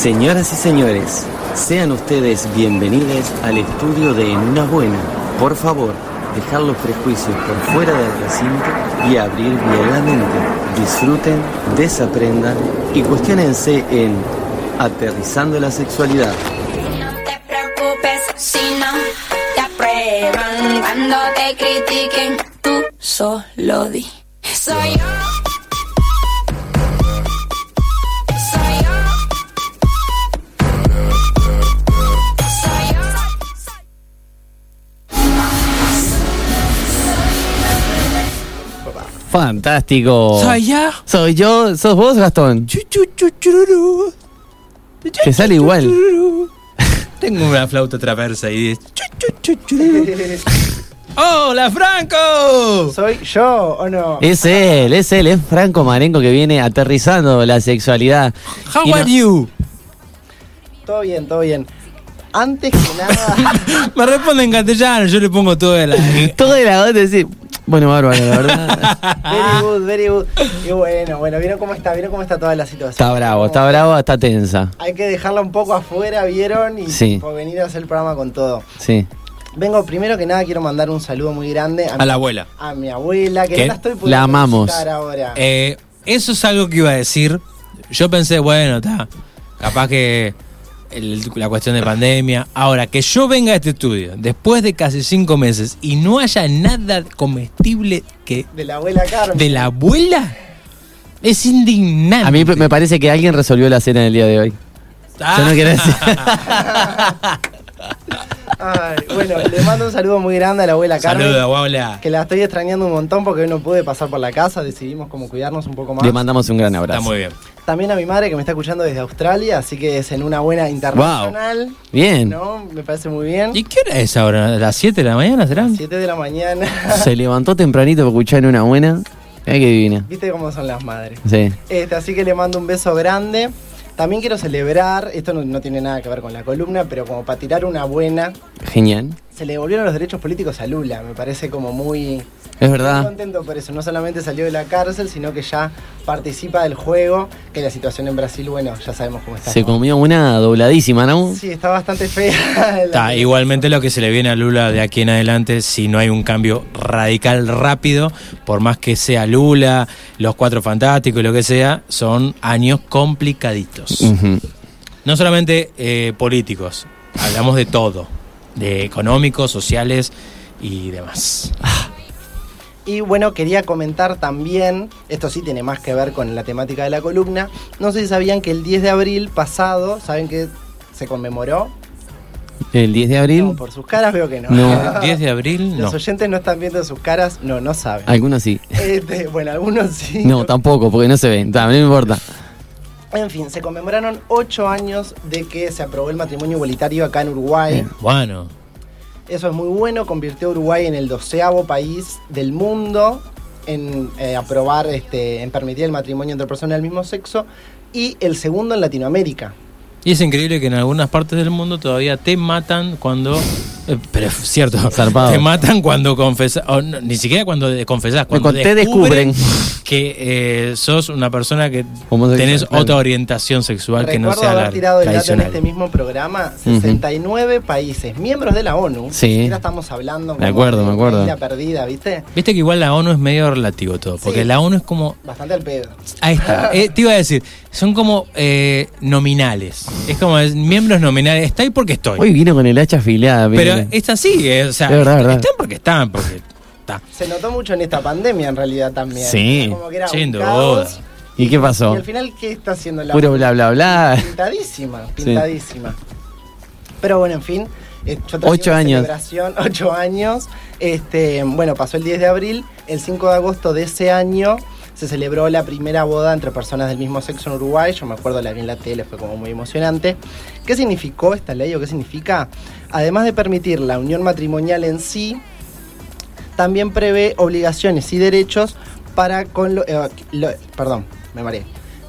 Señoras y señores, sean ustedes bienvenidos al estudio de En Una Buena. Por favor, dejar los prejuicios por fuera del recinto y abrir bien la mente. Disfruten, desaprendan y cuestionense en Aterrizando la Sexualidad. No te preocupes te aprueban cuando te critiquen. Tú solo di. Soy yo. Fantástico. Soy yo. Soy yo. ¿Sos vos, Gastón? Chu, chu, chu, chururu. Te sale igual. Tengo una flauta traversa chururu. ¡Hola, Franco! ¿Soy yo o no? Es él, es él, es Franco Marenco que viene aterrizando la sexualidad. How Y no- are you? Todo bien, todo bien. Antes que nada, Me responde en castellano, yo le pongo todo de la. Todo de la de decir. Bueno, bárbaro, la verdad. very good, very good. Y bueno, bueno, ¿vieron cómo está? ¿Vieron cómo está toda la situación? Está bravo, está bravo, está tensa. Hay que dejarla un poco afuera, ¿vieron? Y Sí. por venir a hacer el programa con todo. Sí. Vengo, primero que nada, quiero mandar un saludo muy grande a, A mi, la abuela. a mi abuela, que ¿Qué? no la estoy pudiendo La amamos. ahora. Eh, eso es algo que iba a decir. Yo pensé, bueno, está. Capaz que el- la cuestión de pandemia. Ahora, que yo venga a este estudio después de casi cinco meses y no haya nada comestible que de la abuela Carmen. de la abuela, es indignante. A mí me parece que alguien resolvió la cena del día de hoy. Ah. Yo no quiero decir. Ay, bueno, le mando un saludo muy grande a la abuela Carmen. Saludos, abuela. Que la estoy extrañando un montón porque hoy no pude pasar por la casa, decidimos como cuidarnos un poco más. Le mandamos un gran abrazo. Está muy bien. También a mi madre que me está escuchando desde Australia, así que es en una buena internacional. Bien. ¿No? Me parece muy bien. ¿Y qué hora es ahora? ¿A las 7 de la mañana serán? 7 de la mañana. Se levantó tempranito para escuchar una buena. Ay, qué divina. ¿Viste cómo son las madres? Sí. Este, así que le mando un beso grande. También quiero celebrar, esto no, tiene nada que ver con la columna, pero como para tirar una buena, Genial. Se le devolvieron los derechos políticos a Lula. Me parece como muy, Es Muy verdad. contento por eso. No solamente salió de la cárcel, sino que ya participa del juego. Que la situación en Brasil, bueno, ya sabemos cómo está. Se ¿no? comió una dobladísima, ¿no? Sí, está bastante fea. Está, igualmente lo que se le viene a Lula de aquí en adelante, si no hay un cambio radical rápido, por más que sea Lula, los cuatro fantásticos y lo que sea, son años complicaditos. No solamente eh, políticos, hablamos de todo, de económicos, sociales y demás. Y bueno, quería comentar también, esto sí tiene más que ver con la temática de la columna. No sé si sabían que el 10 de abril pasado, ¿saben que se conmemoró? El 10 de abril. No, por sus caras veo que no. No. 10 de abril, no. Los oyentes no están viendo sus caras, no, no saben. Algunos sí. Este, bueno, algunos sí. No, tampoco, porque no se ven. No me importa. En fin, se conmemoraron ocho años de que se aprobó el matrimonio igualitario acá en Uruguay. Bueno, Eso es muy bueno, convirtió a Uruguay en el doceavo país del mundo en eh, aprobar, este, en permitir el matrimonio entre personas del mismo sexo y el segundo en Latinoamérica. y es increíble que en algunas partes del mundo todavía te matan cuando... eh, pero es cierto, Zarpado. te matan cuando confesas, no, ni siquiera cuando cuando, Cuando te descubren. Que eh, sos una persona que tenés claro. otra orientación sexual que no Recuerdo sea haber la tirado el dato en este mismo programa, Ujú. 69 países, miembros de la ONU. Sí. Siquiera estamos hablando Me acuerdo, de me una acuerdo. isla perdida, ¿viste? Viste que igual la ONU es medio relativo todo, porque Sí. la ONU es como... Bastante al pedo. Ahí está, eh, te iba a decir, son como eh, nominales, es como es- miembros nominales, está ahí porque estoy. Hoy vino con el hacha afilada. Pero es así, eh, o sea, Es verdad, verdad. están porque están, porque Se notó mucho en esta pandemia en realidad también. Sí, Como que era sin un duda. caos. ¿Y qué pasó? Y al final, ¿qué está haciendo la Puro bla bla bla. Pintadísima, pintadísima. Pero bueno, en fin. eh, yo Ocho años. celebración, ocho años. Este, bueno, pasó el 10 de abril. El 5 de agosto de ese año se celebró la primera boda entre personas del mismo sexo en Uruguay. Yo me acuerdo, la vi en la tele, fue como muy emocionante. ¿Qué significó esta ley o qué significa? Además de permitir la unión matrimonial en sí, también prevé obligaciones y derechos para con lo- eh, lo- perdón, me mareé.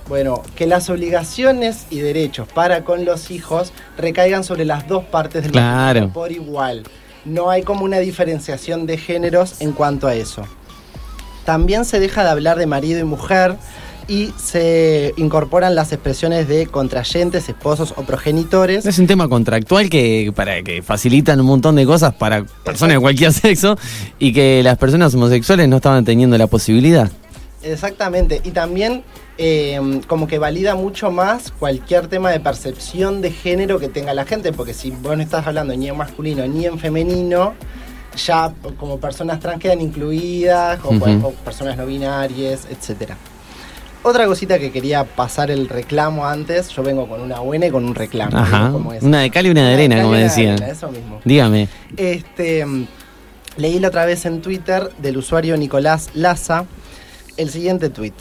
Bueno, que las obligaciones y derechos para con los hijos recaigan sobre las dos partes del Claro. por igual. No hay como una diferenciación de géneros en cuanto a eso. También se deja de hablar de marido y mujer y se incorporan las expresiones de contrayentes, esposos o progenitores. Es un tema contractual que para que facilitan un montón de cosas para personas de cualquier sexo y que las personas homosexuales no estaban teniendo la posibilidad. Exactamente, y también eh, como que valida mucho más cualquier tema de percepción de género que tenga la gente, porque si vos no estás hablando ni en masculino ni en femenino, ya como personas trans quedan incluidas, o, Ujú. o personas no binarias, etcétera. Otra cosita que quería pasar el reclamo antes, yo vengo con una buena y con un reclamo. Una de cal y una de arena, como de decían. arena, eso mismo. Dígame. Este, leí la otra vez en Twitter del usuario Nicolás Laza el siguiente tweet.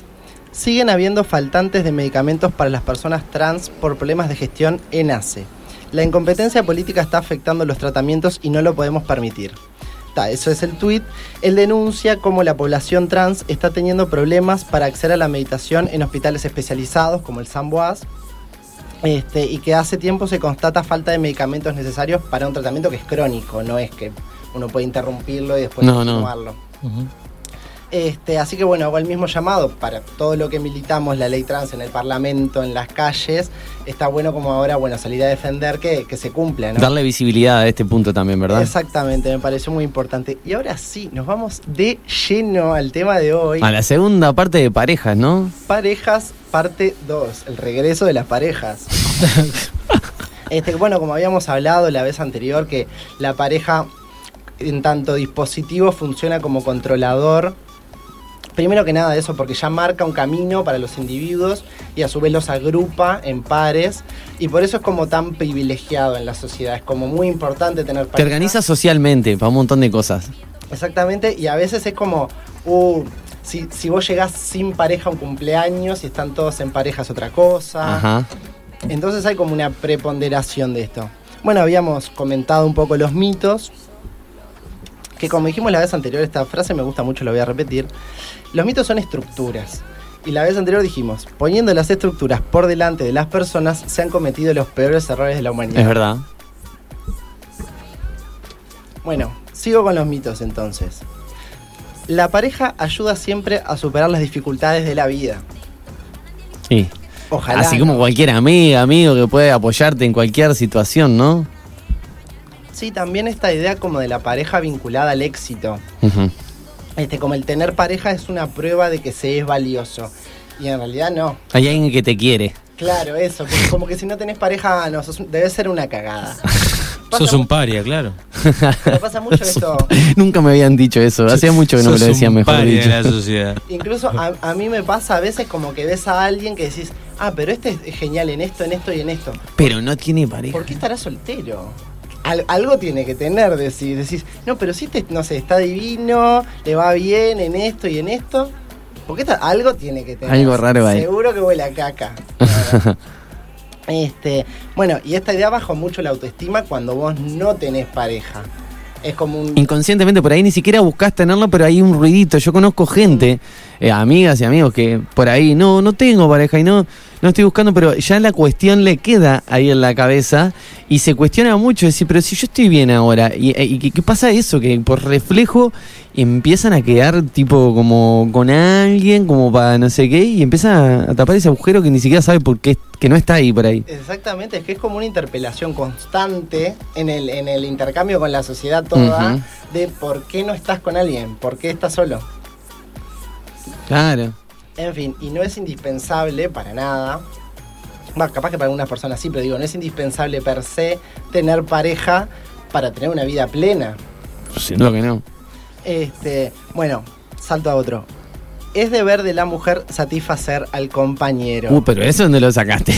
Siguen habiendo faltantes de medicamentos para las personas trans por problemas de gestión en ACE. La incompetencia política está afectando los tratamientos y no lo podemos permitir. Ta, eso es el tweet. Él denuncia cómo la población trans está teniendo problemas para acceder a la meditación en hospitales especializados como el Samboas este, y que hace tiempo se constata falta de medicamentos necesarios para un tratamiento que es crónico, no es que uno puede interrumpirlo y después No. Este, así que bueno, hago el mismo llamado para todo lo que militamos la ley trans en el Parlamento, en las calles. Está bueno como ahora, bueno, salir a defender que, que se cumpla, ¿no? Darle visibilidad a este punto también, ¿verdad? Exactamente, me pareció muy importante. Y ahora sí, nos vamos de lleno al tema de hoy. A la segunda parte de parejas, ¿no? Parejas, parte 2, el regreso de las parejas. este, bueno, como habíamos hablado la vez anterior, que la pareja en tanto dispositivo funciona como controlador. Primero que nada eso, porque ya marca un camino para los individuos y a su vez los agrupa en pares. Y por eso es como tan privilegiado en la sociedad. Es como muy importante tener Te pareja. organizas socialmente para un montón de cosas. Exactamente, y a veces es como, uh, si, si vos llegás sin pareja a un cumpleaños y están todos en pareja es otra cosa. Ajá. Entonces hay como una preponderación de esto. Bueno, habíamos comentado un poco los mitos, que como dijimos la vez anterior, esta frase me gusta mucho, lo voy a repetir. Los mitos son estructuras. Y la vez anterior dijimos, poniendo las estructuras por delante de las personas, se han cometido los peores errores de la humanidad. Es verdad. Bueno, sigo con los mitos entonces. La pareja ayuda siempre a superar las dificultades de la vida. Sí. Ojalá. Así como cualquier amiga, amigo que puede apoyarte en cualquier situación, ¿no? Sí, también esta idea como de la pareja vinculada al éxito. Este, como el tener pareja es una prueba de que se es valioso. Y en realidad no. Hay alguien que te quiere. Claro, eso. como que si no tenés pareja, no, sos un- debe ser una cagada. Pasa Sos un paria, claro. pero pasa mucho esto. Nunca me habían dicho eso. Hacía mucho que no me lo decían mejor paria dicho. de la sociedad. Incluso a, a mí me pasa a veces como que ves a alguien que decís, ah, pero este es genial en esto, en esto y en esto. Pero no tiene pareja. ¿Por qué estará soltero? Al- algo tiene que tener, decís, decís, no, pero si este, no sé, está divino, le va bien en esto y en esto. Porque esta- algo tiene que tener. Algo raro ahí. Seguro que huele a caca. este, bueno, y esta idea baja mucho la autoestima cuando vos no tenés pareja. Es como un. Inconscientemente por ahí ni siquiera buscas tenerlo, pero hay un ruidito. Yo conozco gente, eh, amigas y amigos que por ahí no, no tengo pareja y no, no estoy buscando, pero ya la cuestión le queda ahí en la cabeza y se cuestiona mucho. Decir, pero si yo estoy bien ahora, ¿y, y qué- qué pasa eso? Que por reflejo empiezan a quedar tipo como con alguien, como para no sé qué, y empiezan a tapar ese agujero que ni siquiera sabe por qué, que no está ahí por ahí. Exactamente, es que es como una interpelación constante en el, en el intercambio con la sociedad toda de por qué no estás con alguien, por qué estás solo. Claro. En fin, y no es indispensable para nada. Bueno, capaz que para algunas personas sí, pero digo, no es indispensable per se tener pareja para tener una vida plena. Sin duda que no. Este, bueno, salto a otro. Es deber de la mujer satisfacer al compañero. Uh, pero eso dónde lo sacaste.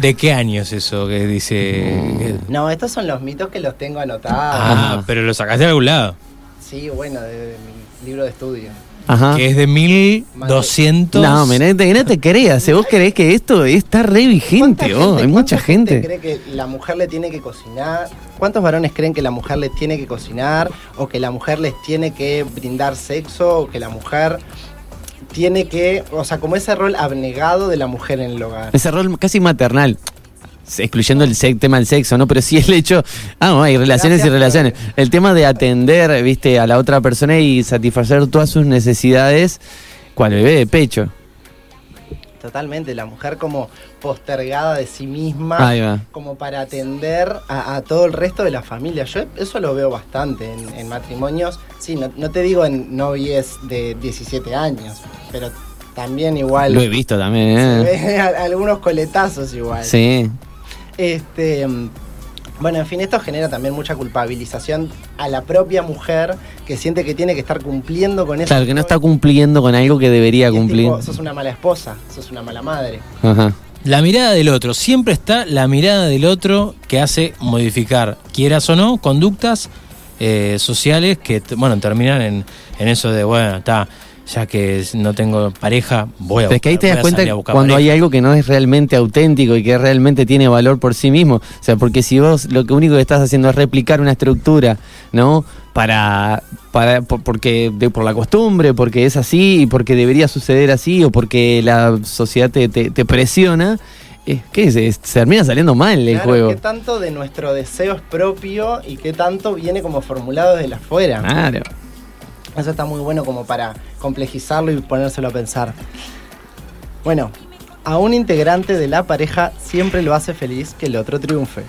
¿De qué años eso que dice? No, estos son los mitos que los tengo anotados. Ah, Ah. pero lo sacaste de algún lado. Sí, bueno, de, de mi libro de estudio. Ajá. Que es de 1200. No, no te, creas. Si vos creés que esto está re vigente, ¿Cuánta oh, hay mucha gente. cree que la mujer le tiene que cocinar? ¿Cuántos varones creen que la mujer le tiene que cocinar? ¿O que la mujer les tiene que brindar sexo? ¿O que la mujer tiene que. O sea, como ese rol abnegado de la mujer en el hogar? Ese rol casi maternal. Excluyendo el tema del sexo, ¿no? Pero sí el hecho. Ah, no, hay relaciones y relaciones. El tema de atender, viste, a la otra persona y satisfacer todas sus necesidades, cual bebé de pecho. Totalmente, la mujer como postergada de sí misma, Ahí va. como para atender a, a todo el resto de la familia. Yo eso lo veo bastante en, en matrimonios, sí, no, no te digo en novies de 17 años, pero también igual... Lo he visto también, se ¿eh? ve algunos coletazos igual. Sí. Este, bueno, en fin, esto genera también mucha culpabilización a la propia mujer que siente que tiene que estar cumpliendo con eso. Claro, que no está cumpliendo con algo que debería cumplir. sos una mala esposa, sos una mala madre. Ajá. La mirada del otro, siempre está la mirada del otro que hace modificar, quieras o no, conductas eh, sociales que, bueno, terminan en, en eso de, bueno, está, ya que no tengo pareja, voy a Pero es que ahí te das cuenta cuando hay algo que no es realmente auténtico y que realmente tiene valor por sí mismo. O sea, porque si vos lo que único que estás haciendo es replicar una estructura, ¿no? Para, para por, porque de- por la costumbre, porque es así y porque debería suceder así o porque la sociedad te, te- te presiona, ¿qué es? Se termina saliendo mal el Claro, juego. ¿Qué tanto de nuestro deseo es propio y qué tanto viene como formulado desde la afuera? Claro. Eso está muy bueno como para complejizarlo y ponérselo a pensar. Bueno, a un integrante de la pareja siempre lo hace feliz que el otro triunfe.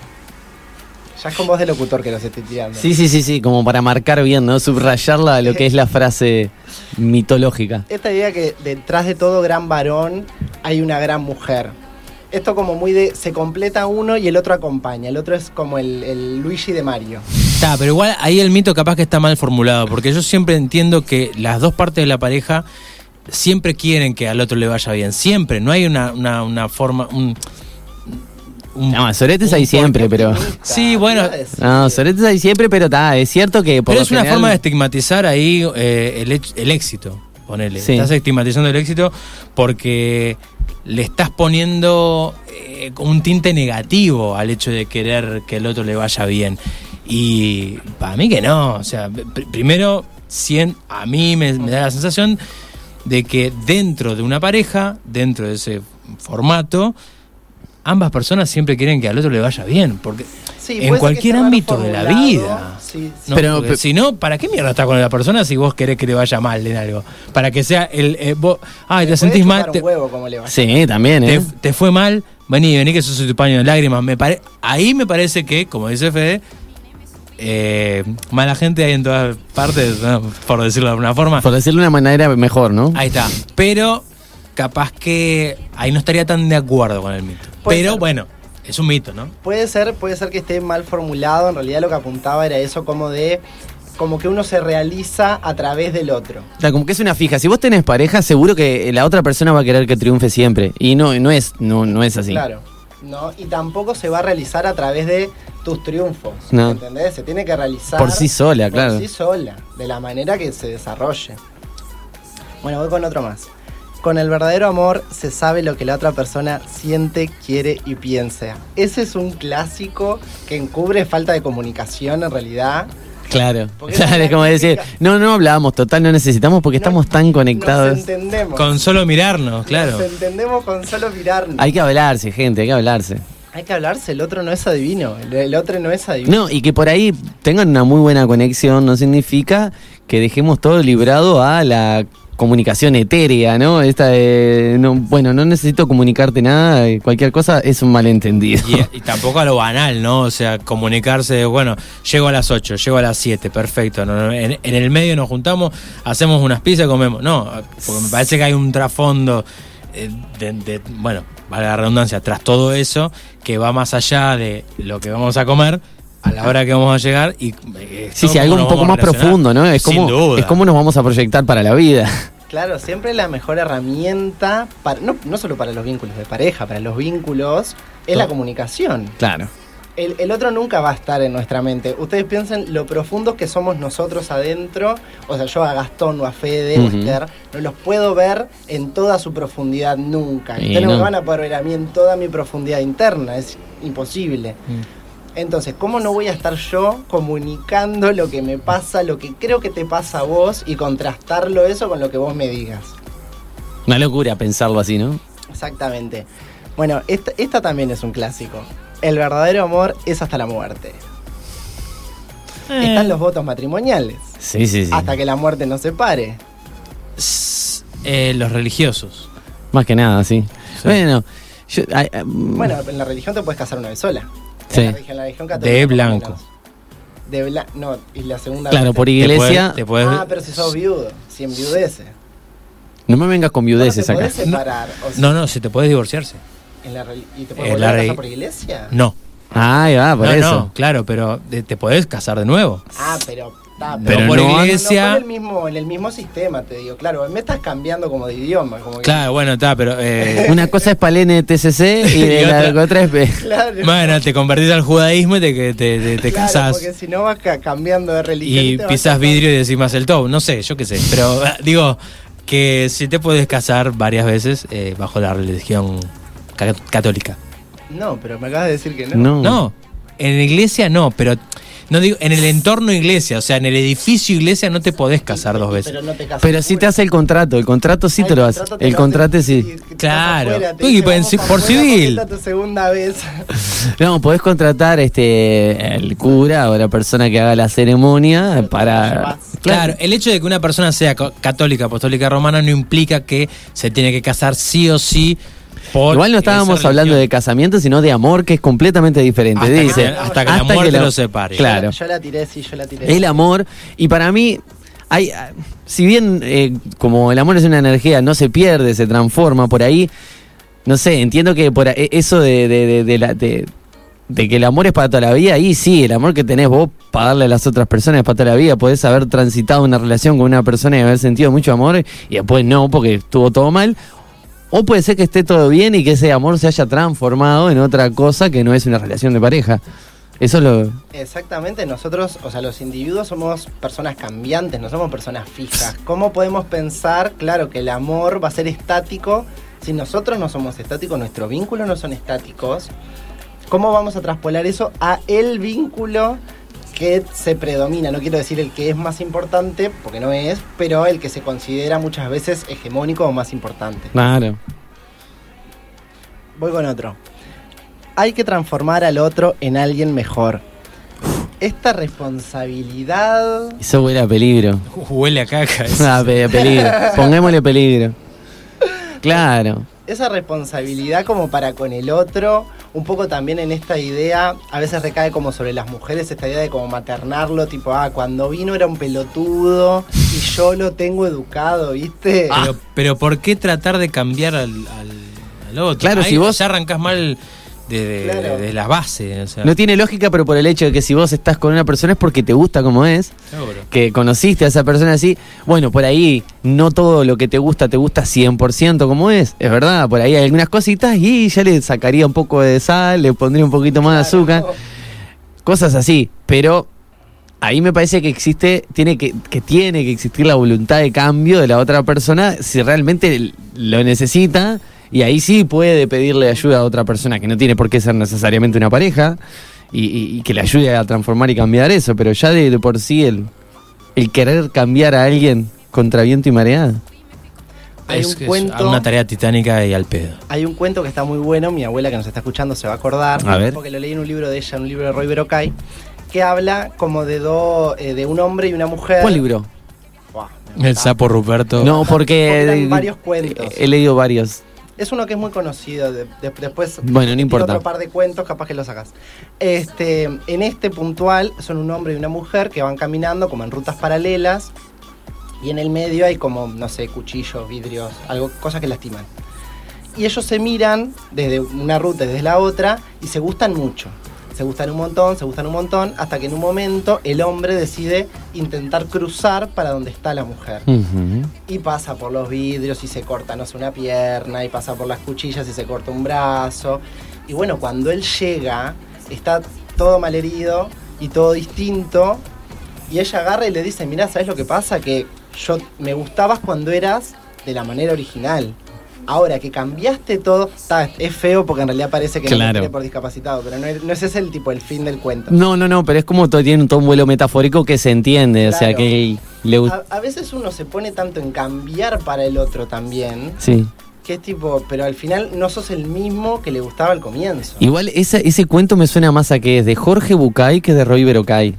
Ya es con voz de locutor que los estoy tirando. Sí, sí, sí, sí, como para marcar bien, ¿no? Subrayarla a lo que es la frase mitológica. Esta idea que detrás de todo gran varón hay una gran mujer. Esto como muy de se completa uno y el otro acompaña. El otro es como el, el Luigi de Mario. Está, pero igual ahí el mito capaz que está mal formulado, porque yo siempre entiendo que las dos partes de la pareja siempre quieren que al otro le vaya bien, siempre, no hay una, una, una forma... Un, un- No, soretes hay siempre, pero... Sí, bueno. No, soretes hay siempre, pero está, es cierto que por Pero es una general- forma de estigmatizar ahí eh, el, el éxito, ponele. Sí. Estás estigmatizando el éxito porque le estás poniendo eh, un tinte negativo al hecho de querer que el otro le vaya bien. Y para mí que no. O sea, pr- primero, sien- a mí me, me da la sensación de que dentro de una pareja, dentro de ese formato, ambas personas siempre quieren que al otro le vaya bien. Porque Sí, en cualquier ámbito de la vida. Sí, sí. No, Pero- porque pe- si no, ¿para qué mierda estás con la persona si vos querés que le vaya mal en algo? Para que sea el. eh, vos, ay, te sentís mal. Te, huevo como le va. Sí, también, te- ¿eh? te fue mal. Vení, vení que eso es tu paño de lágrimas. Me pare, ahí me parece que, como dice Fede, eh, mala gente hay en todas partes, ¿no? por decirlo de alguna forma. Por decirlo de una manera mejor, ¿no? Ahí está. Pero capaz que ahí no estaría tan de acuerdo con el mito. Puede Pero ser. bueno, es un mito, ¿no? Puede ser, puede ser que esté mal formulado. En realidad lo que apuntaba era eso como de como que uno se realiza a través del otro. O sea, como que es una fija. Si vos tenés pareja, seguro que la otra persona va a querer que triunfe siempre. Y no, no es, no, no es así. Claro. ¿no? Y tampoco se va a realizar a través de tus triunfos. No. ¿Entendés? Se tiene que realizar Por sí sola, claro. Por sí sola, de la manera que se desarrolle. Bueno, voy con otro más. Con el verdadero amor se sabe lo que la otra persona siente, quiere y piensa. Ese es un clásico que encubre falta de comunicación en realidad. Claro. Claro, es como decir, no, no hablamos, total, no necesitamos porque No- estamos tan conectados. Nos entendemos. Con solo mirarnos, claro. Nos entendemos con solo mirarnos. Hay que hablarse, gente, hay que hablarse. Hay que hablarse, el otro no es adivino. El, el otro no es adivino. No, y que por ahí tengan una muy buena conexión no significa que dejemos todo librado a la comunicación etérea, ¿no? Esta de, no, bueno, no necesito comunicarte nada, cualquier cosa es un malentendido. Y, y tampoco a lo banal, ¿no? O sea, comunicarse, de, bueno, llego a las 8, llego a las 7, perfecto. no, en, en el medio nos juntamos, hacemos unas pizzas y comemos. No, porque me parece que hay un trasfondo eh, de, de- bueno, vale la redundancia, tras todo eso, que va más allá de lo que vamos a comer a la hora que vamos a llegar y eh, Sí, sí, cómo algo un poco más profundo, ¿no? Es Sin como, duda. es como nos vamos a proyectar para la vida. Claro, siempre la mejor herramienta, para, no, no solo para los vínculos de pareja, para los vínculos, es la comunicación. Claro. El, el otro nunca va a estar en nuestra mente. Ustedes piensen lo profundos que somos nosotros adentro. O sea, yo a Gastón o a Fede o a Ujú. Esther no los puedo ver en toda su profundidad nunca. Y Ustedes no me van a poder ver a mí en toda mi profundidad interna. Es imposible. Mm. Entonces, ¿cómo no voy a estar yo comunicando lo que me pasa, lo que creo que te pasa a vos y contrastarlo eso con lo que vos me digas? Una locura pensarlo así, ¿no? Exactamente. Bueno, esta, esta también es un clásico. El verdadero amor es hasta la muerte. Eh, Están los votos matrimoniales. Sí, sí, sí. Hasta que la muerte nos separe. s- eh, los religiosos. Más que nada, sí. Bueno, yo, ay, ay, Bueno, en la religión te puedes casar una vez sola. Sí. En la religión, en la religión católica, De blanco. De blanco. No, y la segunda claro, vez por Te iglesia. puedes- te puedes- Ah, pero si sos viudo, si enviudece. No me vengas con viudeces no, te acá. podés separar. o sea, No, no, si te puedes divorciarse. En la ¿Y te En puedes volver la a casar por iglesia? No. Ahí va, por no, eso. no, claro, pero de- te podés casar de nuevo. Ah, pero. está, Pero por no- no- iglesia- No, en, el mismo, en el mismo sistema, te digo. Claro, me estás cambiando como de idioma. Como que- Claro, bueno, está, pero. eh, Una cosa es Palene TCC y, de Y la otra- otra es. Claro. bueno, te convertís al judaísmo y te, te, te, te Claro, casás. Porque si no vas ca- cambiando de religión. Y pisas vidrio y decís más el top. No sé, yo qué sé. Pero ah, digo que si te puedes casar varias veces eh, bajo la religión ca- católica. No, pero me acabas de decir que no. No. No, en la iglesia no, pero no digo en el entorno iglesia, o sea, en el edificio iglesia no te podés casar dos veces. Pero no te casas. Pero si te hace el contrato, el contrato sí Ah, te lo hace. te El contrato sí. Claro. afuera, te Y dice, por- civil. esta es tu segunda vez. No, podés contratar este el cura o la persona que haga la ceremonia para. Claro, el hecho de que una persona sea católica, apostólica romana no implica que se tiene que casar sí o sí por Igual no estábamos hablando de casamiento, sino de amor, que es completamente diferente. Hasta que Dice, te- hasta que la muerte los separe. Claro. Yo la tiré, sí, yo la tiré. El amor, y para mí, hay, si bien eh, como el amor es una energía, no se pierde, se transforma por ahí, no sé, entiendo que por ahí- eso de, de, de- de la, de, de que el amor es para toda la vida, ahí sí, el amor que tenés vos para darle a las otras personas es para toda la vida, podés haber transitado una relación con una persona y haber sentido mucho amor y después no, porque estuvo todo mal. O puede ser que esté todo bien y que ese amor se haya transformado en otra cosa que no es una relación de pareja. Eso es lo... Exactamente, nosotros, o sea, los individuos somos personas cambiantes, no somos personas fijas. ¿Cómo podemos pensar, claro, que el amor va a ser estático si nosotros no somos estáticos, nuestros vínculos no son estáticos? ¿Cómo vamos a traspolar eso a el vínculo que se predomina? No quiero decir el que es más importante, porque no es, pero el que se considera muchas veces hegemónico o más importante. Claro. Voy con otro. Hay que transformar al otro en alguien mejor. Esta responsabilidad Eso huele a peligro. Huele a caca. eso. Ah, pe- peligro. Pongámosle peligro. Claro. esa responsabilidad como para con el otro, un poco también en esta idea, a veces recae como sobre las mujeres, esta idea de como maternarlo, tipo, ah, cuando vino era un pelotudo y yo lo tengo educado, ¿viste? Pero, pero ¿por qué tratar de cambiar al, al, al otro? Claro, Ahí si vos- ya arrancás mal de, de, Claro. de la base. O sea, No tiene lógica, pero por el hecho de que si vos estás con una persona es porque te gusta como es, seguro. que conociste a esa persona así, bueno, por ahí no todo lo que te gusta te gusta 100% como es, es verdad, por ahí hay algunas cositas y ya le sacaría un poco de sal, le pondría un poquito más de azúcar, cosas así, pero ahí me parece que existe, tiene que, que tiene que existir la voluntad de cambio de la otra persona si realmente lo necesita y ahí sí puede pedirle ayuda a otra persona que no tiene por qué ser necesariamente una pareja y, y- y que le ayude a transformar y cambiar eso, pero ya de, de por sí el, el querer cambiar a alguien contra viento y marea. Hay es, un es cuento- una tarea titánica y al pedo. Hay un cuento que está muy bueno, mi abuela que nos está escuchando se va a acordar, A ver. porque lo leí en un libro de ella, un libro de Roy Berocay, que habla como de dos, eh, de un hombre y una mujer. ¿Cuál libro? El sapo Ruperto. No, Porque porque eran varios cuentos. he leído varios. Es uno que es muy conocido. de- de- después. Bueno, no importa. Otro par de cuentos, capaz que lo sacas. Este, en este puntual son un hombre y una mujer que van caminando como en rutas paralelas. Y en el medio hay como, no sé, cuchillos, vidrios, algo, cosas que lastiman. Y ellos se miran desde una ruta y desde la otra y se gustan mucho. Se gustan un montón, se gustan un montón, hasta que en un momento el hombre decide intentar cruzar para donde está la mujer. Y pasa por los vidrios y se corta, no sé, una pierna, y pasa por las cuchillas y se corta un brazo. Y bueno, cuando él llega, está todo malherido y todo distinto. Y ella agarra y le dice, mirá, ¿sabes lo que pasa? Que yo me gustabas cuando eras de la manera original. Ahora que cambiaste todo, es feo porque en realidad parece que no Claro. quiere por discapacitado, pero no, es- no ese es el tipo, el fin del cuento. No, no, no, pero es como todo tiene todo un vuelo metafórico que se entiende, o sea que le gusta. A, a veces uno se pone tanto en cambiar para el otro también, Sí. Que es tipo, pero al final no sos el mismo que le gustaba al comienzo. Igual esa- ese cuento me suena más a que es de Jorge Bucay que de Roy Berocay.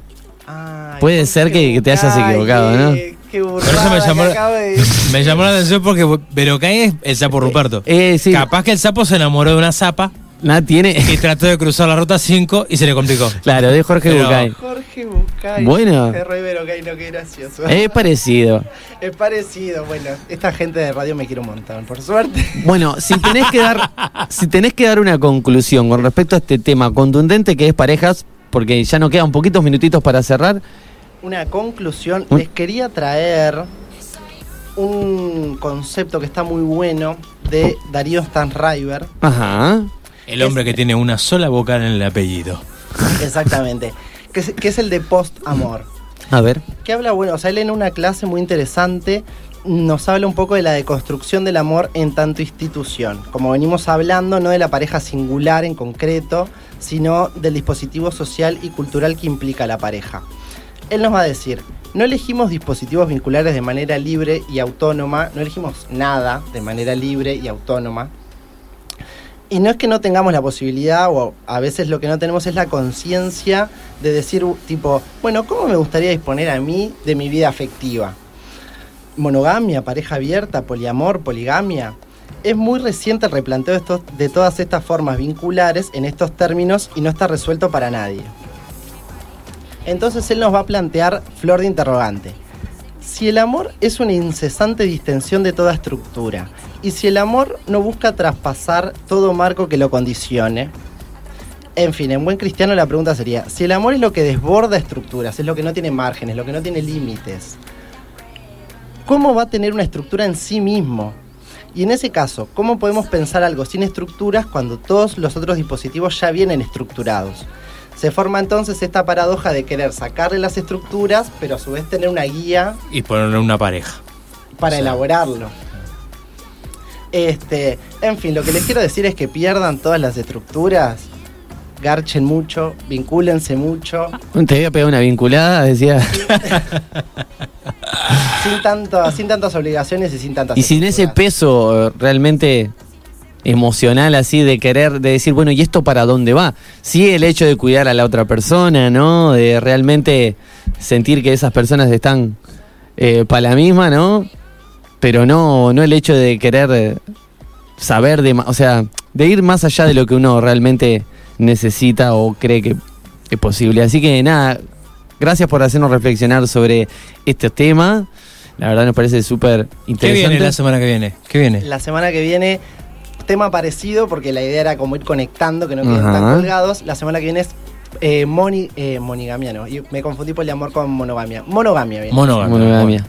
Ay, Puede ser que- que te hayas equivocado, ¿no? Por eso me llamó, que acabo de decir. me llamó la atención porque Verocay es el sapo Ruperto. Eh, sí. Capaz que el sapo se enamoró de una zapa Nada tiene. y trató de cruzar la ruta 5 y se le complicó. claro, de Jorge Pero- Bucay. Jorge Bucay. Bueno. Qué Rivero no, qué gracioso. Es parecido. Es parecido, bueno, esta gente de radio me quiere un montón, por suerte. Bueno, si tenés que dar, si tenés que dar una conclusión con respecto a este tema contundente que es parejas, porque ya no quedan poquitos minutitos para cerrar. Una conclusión, Un- les quería traer un concepto que está muy bueno de Darío Stanriver. Ajá. El hombre que tiene una sola vocal en el apellido. Exactamente. que, es, que es el de post-amor. A ver. Que habla, bueno, o sea, él en una clase muy interesante nos habla un poco de la deconstrucción del amor en tanto institución. Como venimos hablando, no de la pareja singular en concreto, sino del dispositivo social y cultural que implica la pareja. Él nos va a decir, no elegimos dispositivos vinculares de manera libre y autónoma, no elegimos nada de manera libre y autónoma. Y no es que no tengamos la posibilidad, o a veces lo que no tenemos es la conciencia de decir, uh, tipo, bueno, ¿cómo me gustaría disponer a mí de mi vida afectiva? Monogamia, pareja abierta, poliamor, poligamia. Es muy reciente el replanteo de, todas estas formas vinculares en estos términos y no está resuelto para nadie. Entonces él nos va a plantear flor de interrogante. Si el amor es una incesante distensión de toda estructura, y si el amor no busca traspasar todo marco que lo condicione, en fin, en buen cristiano la pregunta sería, si el amor es lo que desborda estructuras, es lo que no tiene márgenes, lo que no tiene límites, ¿cómo va a tener una estructura en sí mismo? Y en ese caso, ¿cómo podemos pensar algo sin estructuras cuando todos los otros dispositivos ya vienen estructurados? Se forma entonces esta paradoja de querer sacarle las estructuras, pero a su vez tener una guía Y ponerle una pareja. para elaborarlo. Este, en fin, lo que les quiero decir es que pierdan todas las estructuras, garchen mucho, vincúlense mucho, Te voy a pegar una vinculada, decía. sin, tanto, sin tantas obligaciones y sin tantas Y sin ese peso eh, realmente emocional así de querer, de decir, bueno, ¿y esto para dónde va? Sí, el hecho de cuidar a la otra persona, ¿no? De realmente sentir que esas personas están para la misma, ¿no? Pero no, no el hecho de querer eh, saber de, o sea, de ir más allá de lo que uno realmente necesita o cree que es posible. Así que nada, gracias por hacernos reflexionar sobre este tema. La verdad nos parece súper ¿Qué interesante. viene la semana que viene? ¿Qué viene? La semana que viene, tema parecido, porque la idea era como ir conectando, que no queden tan colgados. La semana que viene es eh, moni, eh, monigamia, ¿no? Y me confundí por el amor con monogamia. Monogamia, bien. Monogamia. Monogamia.